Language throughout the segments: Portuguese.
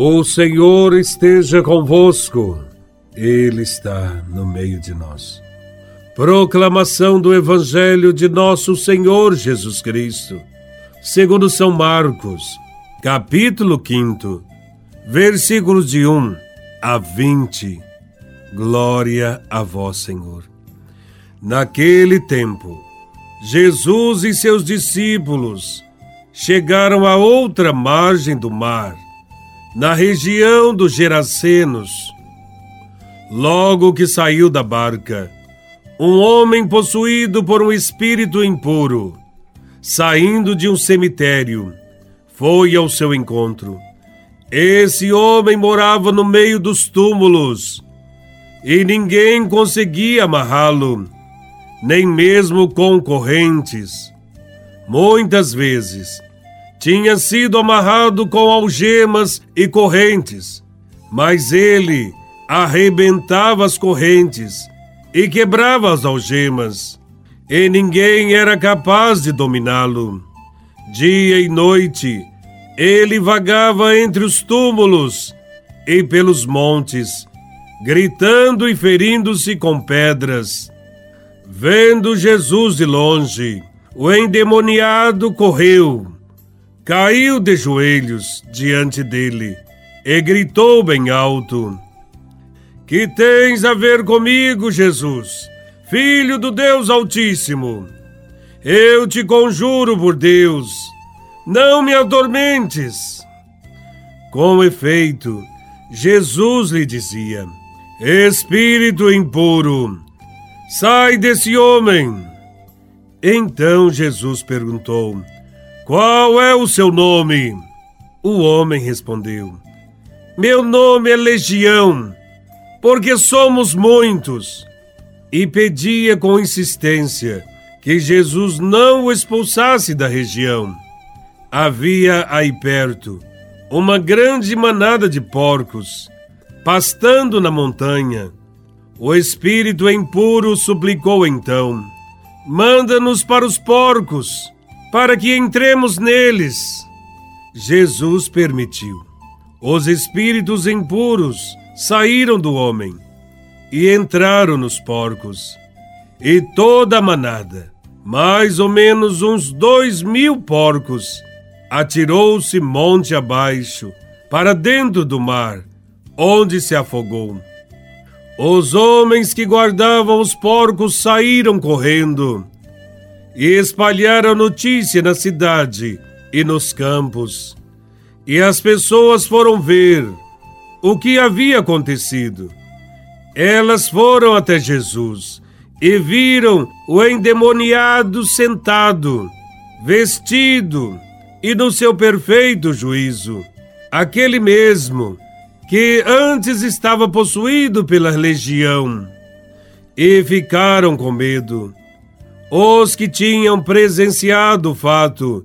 O Senhor esteja convosco, Ele está no meio de nós. Proclamação do Evangelho de Nosso Senhor Jesus Cristo, segundo São Marcos, capítulo 5, versículos de 1 a 20. Glória a Vós, Senhor. Naquele tempo, Jesus e seus discípulos chegaram à outra margem do mar na região dos Gerasenos. Logo que saiu da barca, um homem possuído por um espírito impuro, saindo de um cemitério, foi ao seu encontro. Esse homem morava no meio dos túmulos e ninguém conseguia amarrá-lo, nem mesmo com correntes. Muitas vezes tinha sido amarrado com algemas e correntes, mas ele arrebentava as correntes e quebrava as algemas, e ninguém era capaz de dominá-lo. Dia e noite, ele vagava entre os túmulos e pelos montes, gritando e ferindo-se com pedras. Vendo Jesus de longe, o endemoniado correu caiu de joelhos diante dele e gritou bem alto: Que tens a ver comigo, Jesus, filho do Deus Altíssimo? Eu te conjuro por Deus, não me atormentes. Com efeito, Jesus lhe dizia: Espírito impuro, sai desse homem. Então Jesus perguntou: qual é o seu nome? O homem respondeu: Meu nome é Legião, porque somos muitos. E pedia com insistência que Jesus não o expulsasse da região. Havia aí perto uma grande manada de porcos, pastando na montanha. O espírito impuro suplicou então: Manda-nos para os porcos para que entremos neles. Jesus permitiu. Os espíritos impuros saíram do homem e entraram nos porcos. E toda a manada, mais ou menos uns dois mil porcos, atirou-se monte abaixo, para dentro do mar, onde se afogou. Os homens que guardavam os porcos saíram correndo e espalharam notícia na cidade e nos campos. E as pessoas foram ver o que havia acontecido. Elas foram até Jesus e viram o endemoniado sentado, vestido e no seu perfeito juízo. Aquele mesmo que antes estava possuído pela legião. E ficaram com medo. Os que tinham presenciado o fato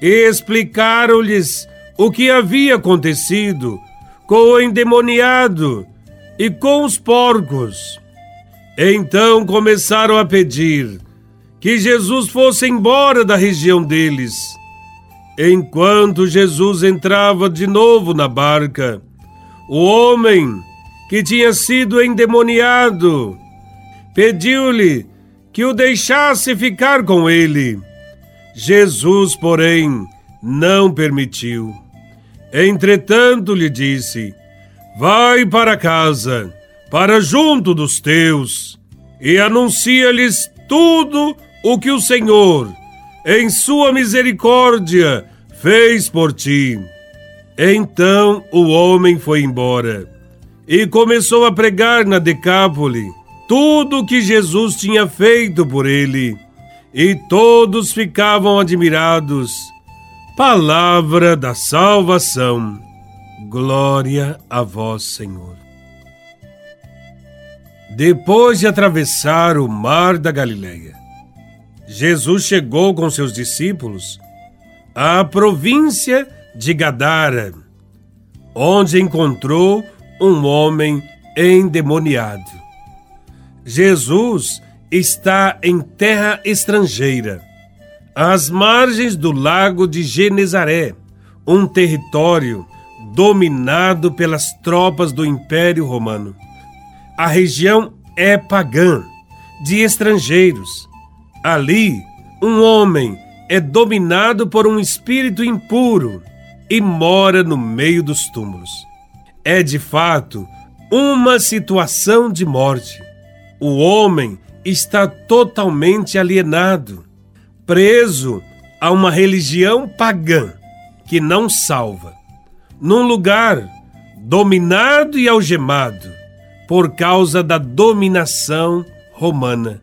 explicaram-lhes o que havia acontecido com o endemoniado e com os porcos. Então começaram a pedir que Jesus fosse embora da região deles. Enquanto Jesus entrava de novo na barca, o homem que tinha sido endemoniado pediu-lhe que o deixasse ficar com ele. Jesus, porém, não permitiu. Entretanto, lhe disse: Vai para casa, para junto dos teus, e anuncia-lhes tudo o que o Senhor, em sua misericórdia, fez por ti. Então o homem foi embora e começou a pregar na Decápole tudo o que Jesus tinha feito por ele, e todos ficavam admirados. Palavra da salvação. Glória a vós, Senhor. Depois de atravessar o mar da Galileia, Jesus chegou com seus discípulos à província de Gadara, onde encontrou um homem endemoniado. Jesus está em terra estrangeira, às margens do lago de Genezaré, um território dominado pelas tropas do Império Romano. A região é pagã, de estrangeiros. Ali, um homem é dominado por um espírito impuro e mora no meio dos túmulos. É de fato uma situação de morte. O homem está totalmente alienado, preso a uma religião pagã que não salva, num lugar dominado e algemado por causa da dominação romana.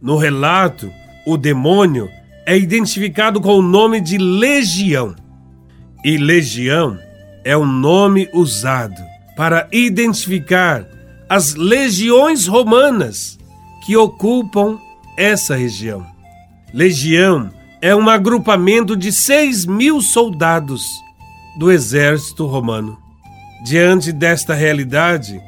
No relato, o demônio é identificado com o nome de legião. E legião é um nome usado para identificar as legiões romanas que ocupam essa região. Legião é um agrupamento de seis mil soldados do exército romano. Diante desta realidade,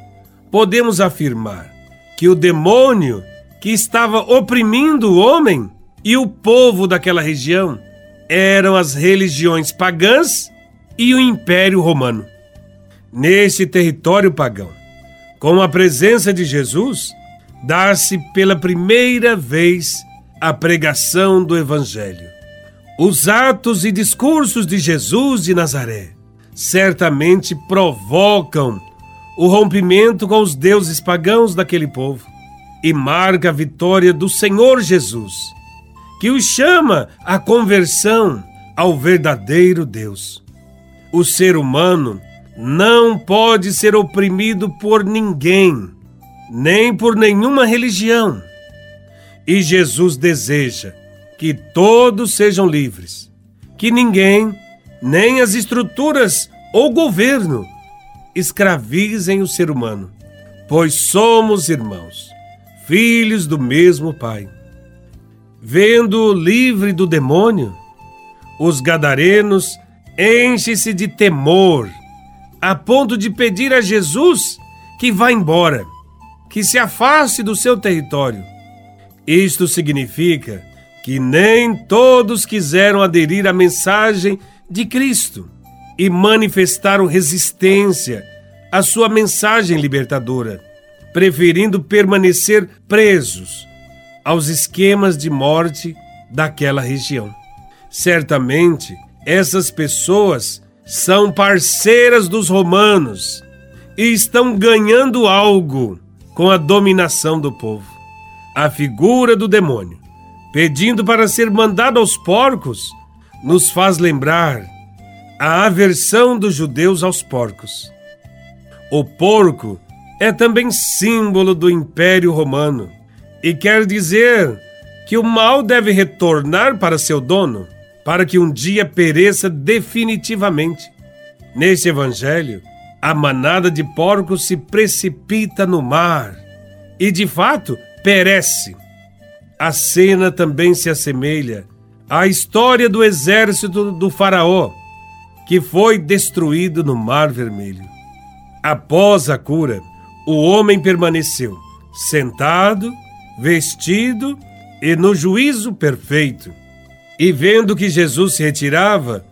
podemos afirmar que o demônio que estava oprimindo o homem e o povo daquela região eram as religiões pagãs e o Império Romano. Nesse território pagão, com a presença de Jesus, dá-se pela primeira vez a pregação do Evangelho. Os atos e discursos de Jesus de Nazaré certamente provocam o rompimento com os deuses pagãos daquele povo e marca a vitória do Senhor Jesus, que os chama à conversão ao verdadeiro Deus. O ser humano não pode ser oprimido por ninguém, nem por nenhuma religião. E Jesus deseja que todos sejam livres, que ninguém, nem as estruturas ou governo, escravizem o ser humano, pois somos irmãos, filhos do mesmo Pai. Vendo-o livre do demônio, os gadarenos enchem-se de temor, a ponto de pedir a Jesus que vá embora, que se afaste do seu território. Isto significa que nem todos quiseram aderir à mensagem de Cristo e manifestaram resistência à sua mensagem libertadora, preferindo permanecer presos aos esquemas de morte daquela região. Certamente, essas pessoas são parceiras dos romanos e estão ganhando algo com a dominação do povo. A figura do demônio, pedindo para ser mandado aos porcos, nos faz lembrar a aversão dos judeus aos porcos. O porco é também símbolo do Império Romano e quer dizer que o mal deve retornar para seu dono, para que um dia pereça definitivamente. Neste evangelho, a manada de porcos se precipita no mar e, de fato, perece. A cena também se assemelha à história do exército do Faraó que foi destruído no Mar Vermelho. Após a cura, o homem permaneceu sentado, vestido e no juízo perfeito. E vendo que Jesus se retirava,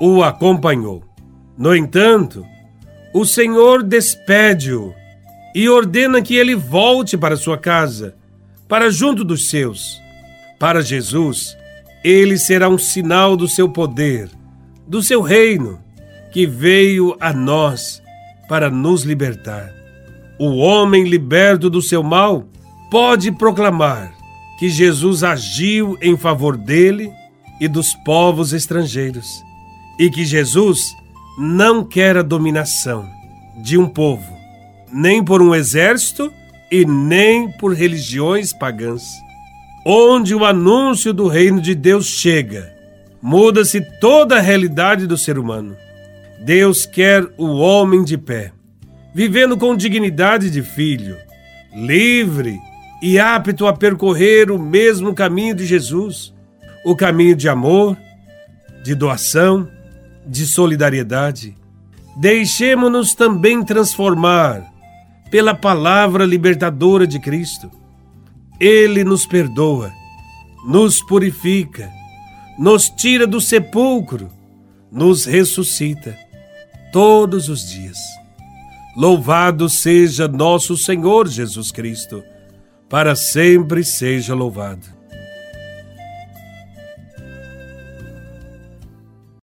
o acompanhou. No entanto, o Senhor despede-o e ordena que ele volte para sua casa, para junto dos seus. Para Jesus, ele será um sinal do seu poder do seu reino, que veio a nós para nos libertar. O homem liberto do seu mal pode proclamar que Jesus agiu em favor dele e dos povos estrangeiros, e que Jesus não quer a dominação de um povo, nem por um exército e nem por religiões pagãs. Onde o anúncio do reino de Deus chega, muda-se toda a realidade do ser humano. Deus quer o homem de pé, vivendo com dignidade de filho, livre e apto a percorrer o mesmo caminho de Jesus, o caminho de amor, de doação, de solidariedade. Deixemos-nos também transformar pela palavra libertadora de Cristo. Ele nos perdoa, nos purifica, nos tira do sepulcro, nos ressuscita. todos os dias. Louvado seja nosso Senhor Jesus Cristo, para sempre seja louvado.